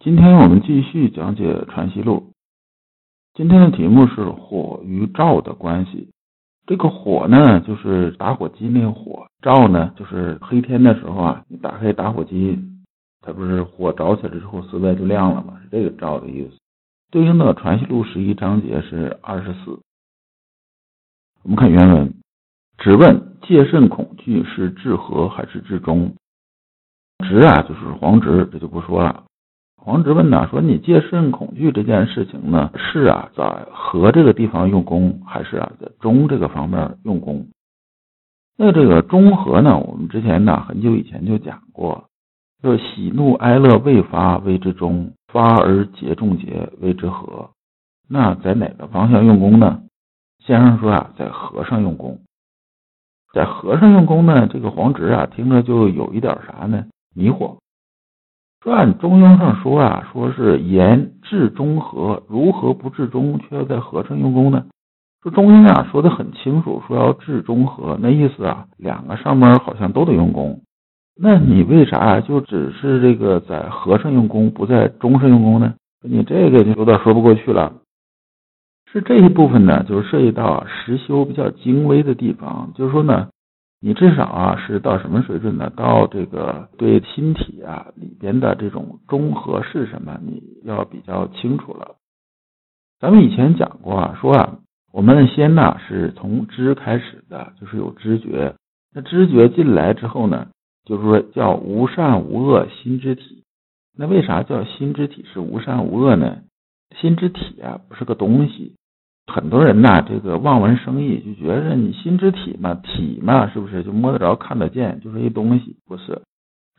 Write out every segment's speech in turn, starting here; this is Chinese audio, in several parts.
今天我们继续讲解《传习录》。今天的题目是火与照的关系。这个火呢，就是打火机那个火；照呢，就是黑天的时候啊，你打开打火机，它不是火着起来之后，四外就亮了吗？是这个“照”的意思。对应的《传习录》十一章节是二十四。我们看原文：只问戒慎恐惧是治和还是治中？直啊，就是黄直，这就不说了。黄直问呐，说你戒慎恐惧这件事情呢，是啊，在和这个地方用功，还是啊，在中这个方面用功？那这个中和呢，我们之前呢很久以前就讲过，就喜怒哀乐未发谓之中，发而节众节谓之和。那在哪个方向用功呢？先生说啊，在和上用功，在和上用功呢，这个黄直啊，听着就有一点啥呢？迷惑。按中庸上说啊，说是言治中和，如何不治中，却要在和上用功呢？说中庸啊，说的很清楚，说要治中和，那意思啊，两个上面好像都得用功。那你为啥就只是这个在和上用功，不在中上用功呢？你这个就有点说不过去了。是这一部分呢，就是涉及到实修比较精微的地方，就是说呢。你至少啊是到什么水准呢？到这个对心体啊里边的这种中和是什么，你要比较清楚了。咱们以前讲过啊，说啊，我们的先呢是从知开始的，就是有知觉。那知觉进来之后呢，就是说叫无善无恶心之体。那为啥叫心之体是无善无恶呢？心之体啊不是个东西。很多人呐，这个望文生义，就觉得你心之体嘛，体嘛，是不是就摸得着、看得见，就是一东西？不是，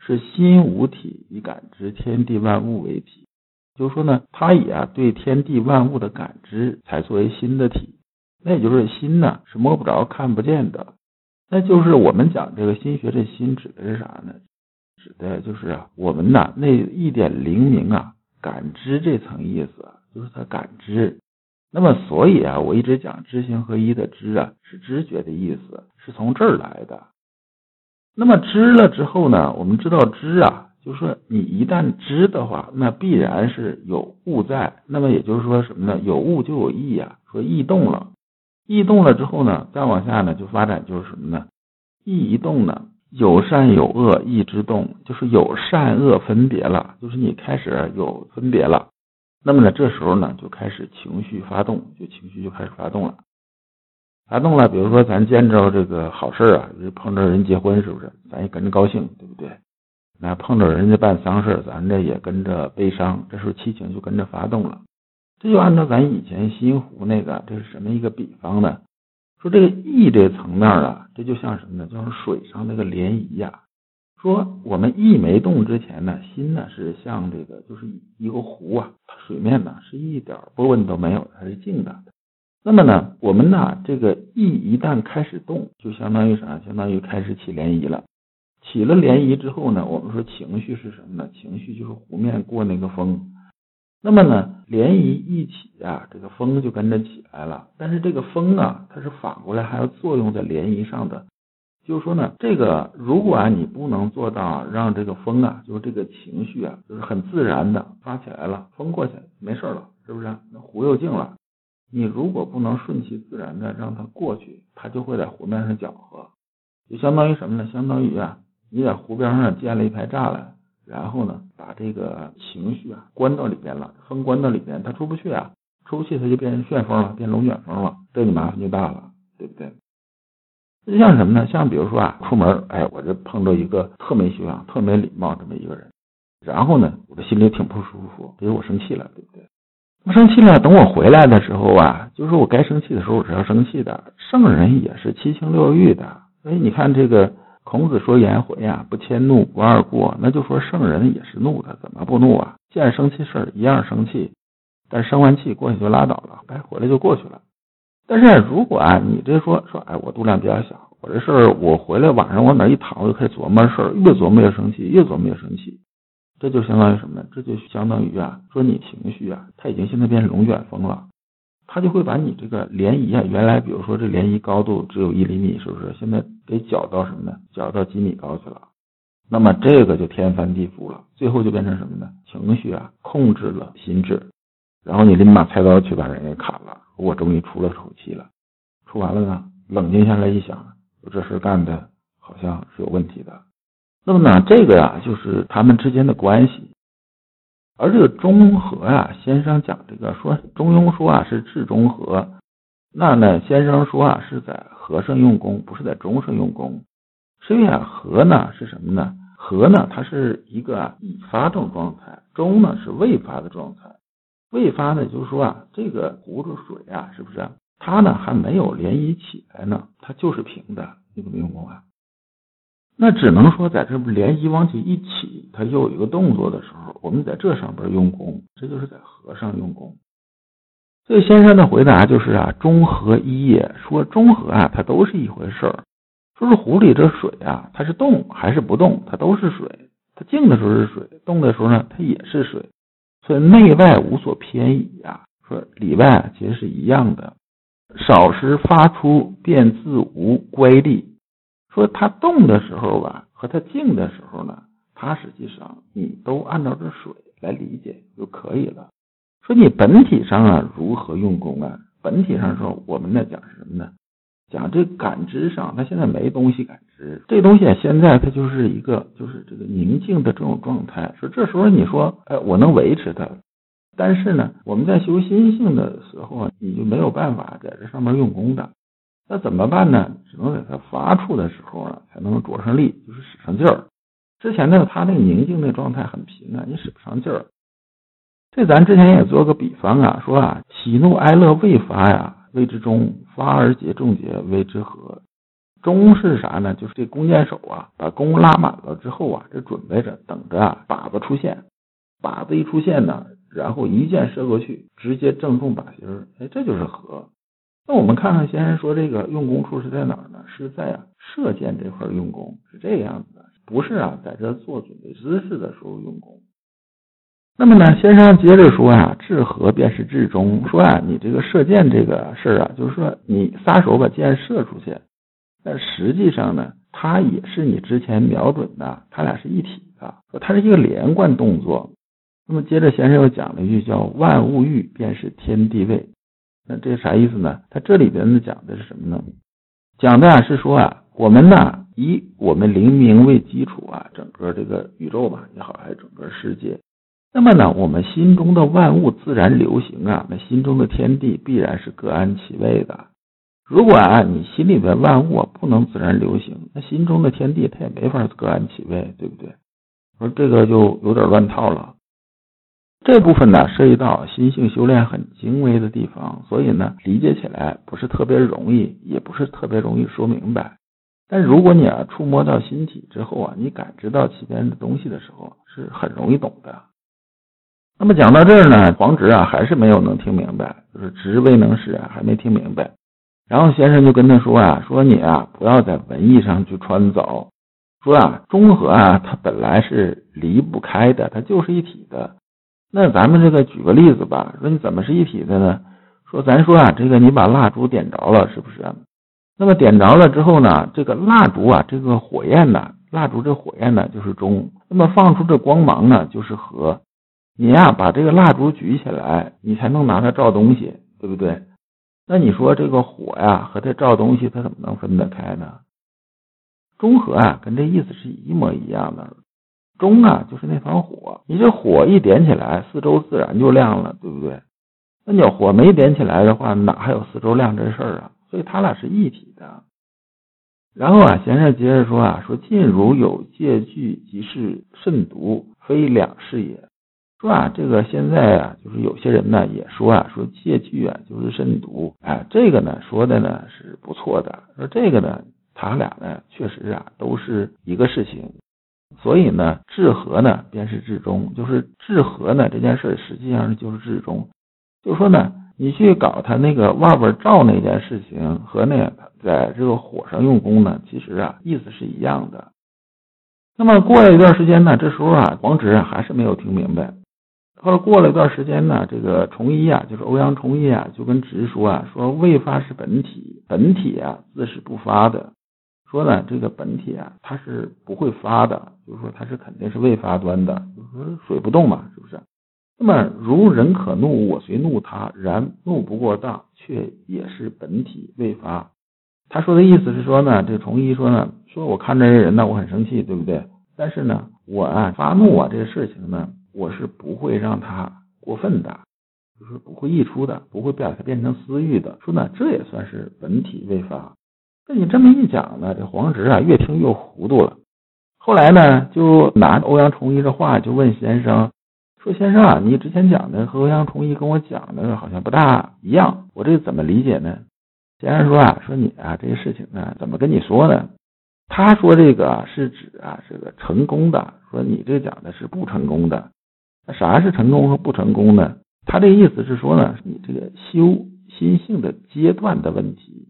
是心无体以感知天地万物为体。就是说呢，他以啊对天地万物的感知，才作为心的体。那也就是心呢，是摸不着、看不见的。那就是我们讲这个心学，这心指的是啥呢？指的就是啊，我们呐那一点灵明啊，感知这层意思，就是他感知。那么，所以啊，我一直讲知行合一的知啊，是知觉的意思，是从这儿来的。那么知了之后呢，我们知道知啊，就是说你一旦知的话，那必然是有物在。那么也就是说什么呢？有物就有意啊。说意动了，意动了之后呢，再往下呢，就发展就是什么呢？意一动呢，有善有恶意之动，就是有善恶分别了，就是你开始有分别了。那么呢，这时候呢，就开始情绪发动，就情绪就开始发动了，发动了。比如说，咱见着这个好事啊，碰着人结婚，是不是？咱也跟着高兴，对不对？那碰着人家办丧事咱这也跟着悲伤，这时候七情就跟着发动了。这就按照咱以前西湖那个，这是什么一个比方呢？说这个意这层面啊，这就像什么呢？就像水上那个涟漪呀。说我们意没动之前呢，心呢是像这个，就是一个湖啊，水面呢是一点波纹都没有，它是静的。那么呢，我们呢这个意一旦开始动，就相当于啥？相当于开始起涟漪了。起了涟漪之后呢，我们说情绪是什么呢？情绪就是湖面过那个风。那么呢，涟漪一起啊，这个风就跟着起来了。但是这个风啊，它是反过来还要作用在涟漪上的。就是说呢，这个如果啊你不能做到让这个风啊，就是这个情绪啊，就是很自然的发起来了，风过去没事了，是不是？那湖又静了。你如果不能顺其自然的让它过去，它就会在湖面上搅和，就相当于什么呢？相当于啊，你在湖边上建了一排栅栏，然后呢，把这个情绪啊关到里边了，风关到里边，它出不去啊，出不去它就变成旋风了，变龙卷风了，这你麻烦就大了，对不对？就像什么呢？像比如说啊，出门，哎，我这碰着一个特没修养、特没礼貌这么一个人，然后呢，我这心里挺不舒服，比如我生气了，对不对？我生气了，等我回来的时候啊，就是我该生气的时候我是要生气的。圣人也是七情六欲的，所以你看这个孔子说颜回呀，不迁怒，不贰过，那就说圣人也是怒的，怎么不怒啊？见生气事儿一样生气，但生完气过去就拉倒了，该回来就过去了。但是如果啊，你这说说，哎，我度量比较小，我这事儿我回来晚上往哪一躺，我就开始琢磨事儿，越琢磨越生气，越琢磨越生气，这就相当于什么呢？这就相当于啊，说你情绪啊，它已经现在变成龙卷风了。它就会把你这个涟漪啊，原来比如说这涟漪高度只有一厘米，是不是？现在给搅到什么呢？搅到几米高去了。那么这个就天翻地覆了，最后就变成什么呢？情绪啊控制了心智，然后你拎把菜刀去把人给砍了。我终于出了口气了，出完了呢，冷静下来一想，这事干的好像是有问题的。那么呢，这个呀就是他们之间的关系。而这个中和啊，先生讲这个说中庸说啊是治中和，那呢先生说啊是在和上用功，不是在中上用功。因为啊和呢是什么呢？和呢它是一个已发这种状态，中呢是未发的状态。未发呢就是说啊这个壶子水啊是不是？它呢还没有涟漪起来呢，它就是平的。你怎么用功啊？那只能说，在这不涟漪往起一起，它又有一个动作的时候，我们在这上边用功，这就是在和上用功。所以先生的回答就是啊，中和一也。说中和啊，它都是一回事儿。说是壶里这水啊，它是动还是不动，它都是水。它静的时候是水，动的时候呢，它也是水。所以内外无所偏移呀。说里外其实是一样的。少时发出，便自无乖力。说它动的时候吧，和它静的时候呢，它实际上你都按照这水来理解就可以了。说你本体上啊如何用功啊？本体上说，我们在讲什么呢？讲这感知上，它现在没东西感知，这东西现在它就是一个就是这个宁静的这种状态。说这时候你说，哎，我能维持它，但是呢，我们在修心性的时候，你就没有办法在这上面用功的。那怎么办呢？只能在它发出的时候啊，才能着上力，就是使上劲儿。之前呢，它那个宁静的状态很平啊，你使不上劲儿。这咱之前也做个比方啊，说啊，喜怒哀乐未发呀，谓之中；发而结众结，谓之和。中是啥呢？就是这弓箭手啊，把弓拉满了之后啊，这准备着等着啊，靶子出现。靶子一出现呢，然后一箭射过去，直接正中靶心儿。哎，这就是和。那我们看看先生说这个用功处是在哪儿呢？是在啊射箭这块用功，是这个样子的，不是啊在这做准备姿势的时候用功。那么呢，先生接着说啊，治和便是治中。说啊，你这个射箭这个事儿啊，就是说你撒手把箭射出去，但实际上呢，它也是你之前瞄准的，它俩是一体的，它是一个连贯动作。那么接着先生又讲了一句叫“万物欲便是天地位”。那这啥意思呢？他这里边呢讲的是什么呢？讲的啊是说啊，我们呢以我们灵明为基础啊，整个这个宇宙吧也好，还是整个世界。那么呢，我们心中的万物自然流行啊，那心中的天地必然是各安其位的。如果啊你心里边万物不能自然流行，那心中的天地它也没法各安其位，对不对？说这个就有点乱套了。这部分呢，涉及到心性修炼很精微的地方，所以呢，理解起来不是特别容易，也不是特别容易说明白。但如果你啊触摸到心体之后啊，你感知到其边的东西的时候，是很容易懂的。那么讲到这儿呢，黄直啊还是没有能听明白，就是直未能使啊，还没听明白。然后先生就跟他说啊，说你啊不要在文艺上去穿凿，说啊中和啊它本来是离不开的，它就是一体的。那咱们这个举个例子吧，说你怎么是一体的呢？说咱说啊，这个你把蜡烛点着了，是不是？那么点着了之后呢，这个蜡烛啊，这个火焰呢，蜡烛这火焰呢就是中，那么放出这光芒呢就是和。你呀把这个蜡烛举起来，你才能拿它照东西，对不对？那你说这个火呀和它照东西，它怎么能分得开呢？中和啊，跟这意思是一模一样的。中啊，就是那团火，你这火一点起来，四周自然就亮了，对不对？那你要火没点起来的话，哪还有四周亮这事儿啊？所以它俩是一体的。然后啊，先生接着说啊，说近如有借据，即是慎独，非两事也。说啊，这个现在啊，就是有些人呢也说啊，说借据啊就是慎独，哎，这个呢说的呢是不错的。说这个呢。他俩呢确实啊都是一个事情，所以呢治和呢便是至中，就是治和呢这件事实际上就是至中，就说呢你去搞他那个外边照那件事情和那在这个火上用功呢，其实啊意思是一样的。那么过了一段时间呢，这时候啊黄直还是没有听明白。后来过了一段时间呢，这个崇一啊，就是欧阳崇一啊，就跟直说啊，说未发是本体，本体啊自是不发的。说呢，这个本体啊，它是不会发的，就是说它是肯定是未发端的，就是说水不动嘛，是不是？那么如人可怒，我虽怒他，然怒不过当，却也是本体未发。他说的意思是说呢，这个崇一说呢，说我看着这人呢，我很生气，对不对？但是呢，我啊发怒啊，这个事情呢。我是不会让他过分的，就是不会溢出的，不会把它变成私欲的。说呢，这也算是本体未发。那你这么一讲呢，这黄直啊越听越糊涂了。后来呢，就拿欧阳崇一的话就问先生说：“先生啊，你之前讲的和欧阳崇一跟我讲的好像不大一样，我这怎么理解呢？”先生说啊，说你啊这个事情呢，怎么跟你说呢？他说这个是指啊这个成功的，说你这讲的是不成功的。啥是成功和不成功呢？他这意思是说呢，你这个修心性的阶段的问题。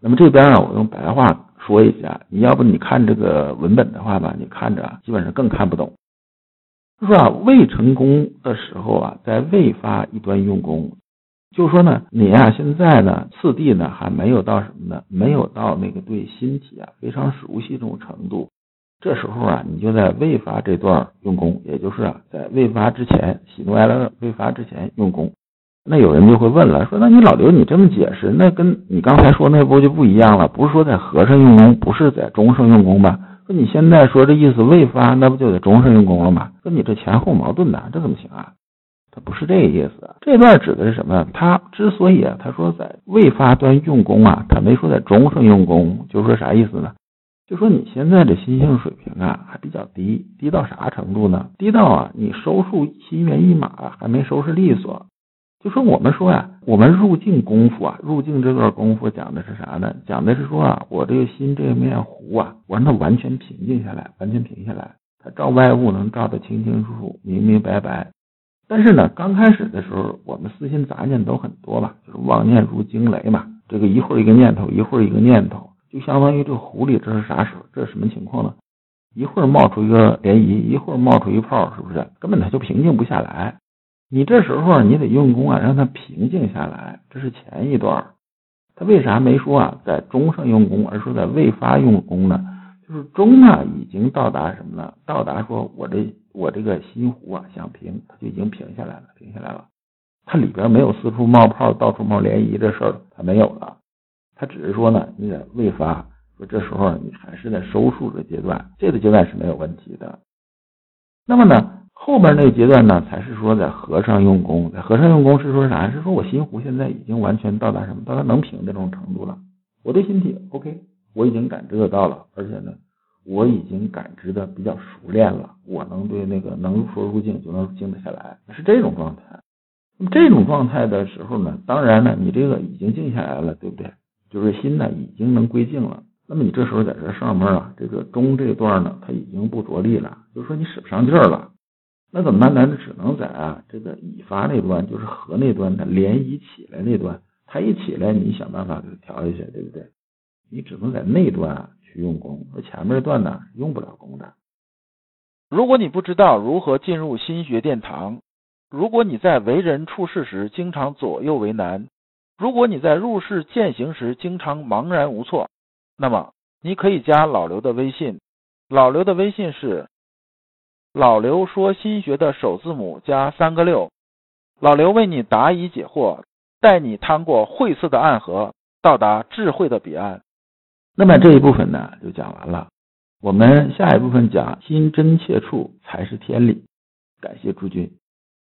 那么这边啊，我用白话说一下，你要不你看这个文本的话吧，你看着基本上更看不懂。就说啊，未成功的时候啊，在未发一端用功，就说呢，你啊现在呢，次第呢还没有到什么呢？没有到那个对心体啊非常熟悉这种程度。这时候啊，你就在未发这段用功，也就是啊，在未发之前，喜怒哀乐未发之前用功。那有人就会问了，说那你老刘你这么解释，那跟你刚才说那不就不一样了？不是说在和尚用功，不是在中圣用功吗？说你现在说这意思未发，那不就得中圣用功了吗？说你这前后矛盾呐，这怎么行啊？他不是这个意思。这段指的是什么？他之所以啊，他说在未发端用功啊，他没说在中圣用功，就是说啥意思呢？就说你现在的心性水平啊，还比较低，低到啥程度呢？低到啊，你收束心猿意马还没收拾利索。就说我们说呀，我们入境功夫啊，入境这段功夫讲的是啥呢？讲的是说啊，我这个心这面湖啊，我让它完全平静下来，完全平下来，它照外物能照得清清楚楚、明明白白。但是呢，刚开始的时候，我们私心杂念都很多吧，就是妄念如惊雷嘛，这个一会儿一个念头，一会儿一个念头。就相当于这湖里，这是啥时候？这是什么情况呢？一会儿冒出一个涟漪，一会儿冒出一泡，是不是？根本它就平静不下来。你这时候你得用功啊，让它平静下来。这是前一段。他为啥没说啊，在中上用功，而说在未发用功呢？就是中啊，已经到达什么呢？到达说我这我这个心湖啊想平，它就已经平下来了，平下来了。它里边没有四处冒泡、到处冒涟漪这事儿，它没有了。他只是说呢，你在未发，说这时候你还是在收束的阶段，这个阶段是没有问题的。那么呢，后边那个阶段呢，才是说在和尚用功，在和尚用功是说啥？是说我心湖现在已经完全到达什么？到达能平的这种程度了。我对心体 OK，我已经感知得到了，而且呢，我已经感知的比较熟练了，我能对那个能说入境就能静得下来，是这种状态。那么这种状态的时候呢，当然呢，你这个已经静下来了，对不对？就是心呢，已经能归静了。那么你这时候在这上面啊，这个中这段呢，它已经不着力了，就是说你使不上劲儿了。那怎么办呢？只能在啊这个已发那端，就是和那端的涟漪起来那端，它一起来，你想办法给它调一下，对不对？你只能在那端啊去用功，而前面段呢用不了功的。如果你不知道如何进入心学殿堂，如果你在为人处事时经常左右为难。如果你在入世践行时经常茫然无措，那么你可以加老刘的微信。老刘的微信是老刘说心学的首字母加三个六。老刘为你答疑解惑，带你趟过晦涩的暗河，到达智慧的彼岸。那么这一部分呢就讲完了。我们下一部分讲心真切处才是天理。感谢诸君。